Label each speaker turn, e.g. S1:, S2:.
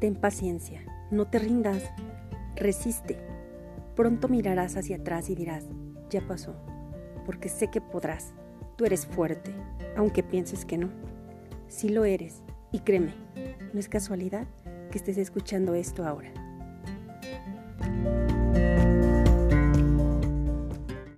S1: Ten paciencia, no te rindas, resiste. Pronto mirarás hacia atrás y dirás, ya pasó, porque sé que podrás. Tú eres fuerte, aunque pienses que no. Sí lo eres, y créeme, no es casualidad que estés escuchando esto ahora.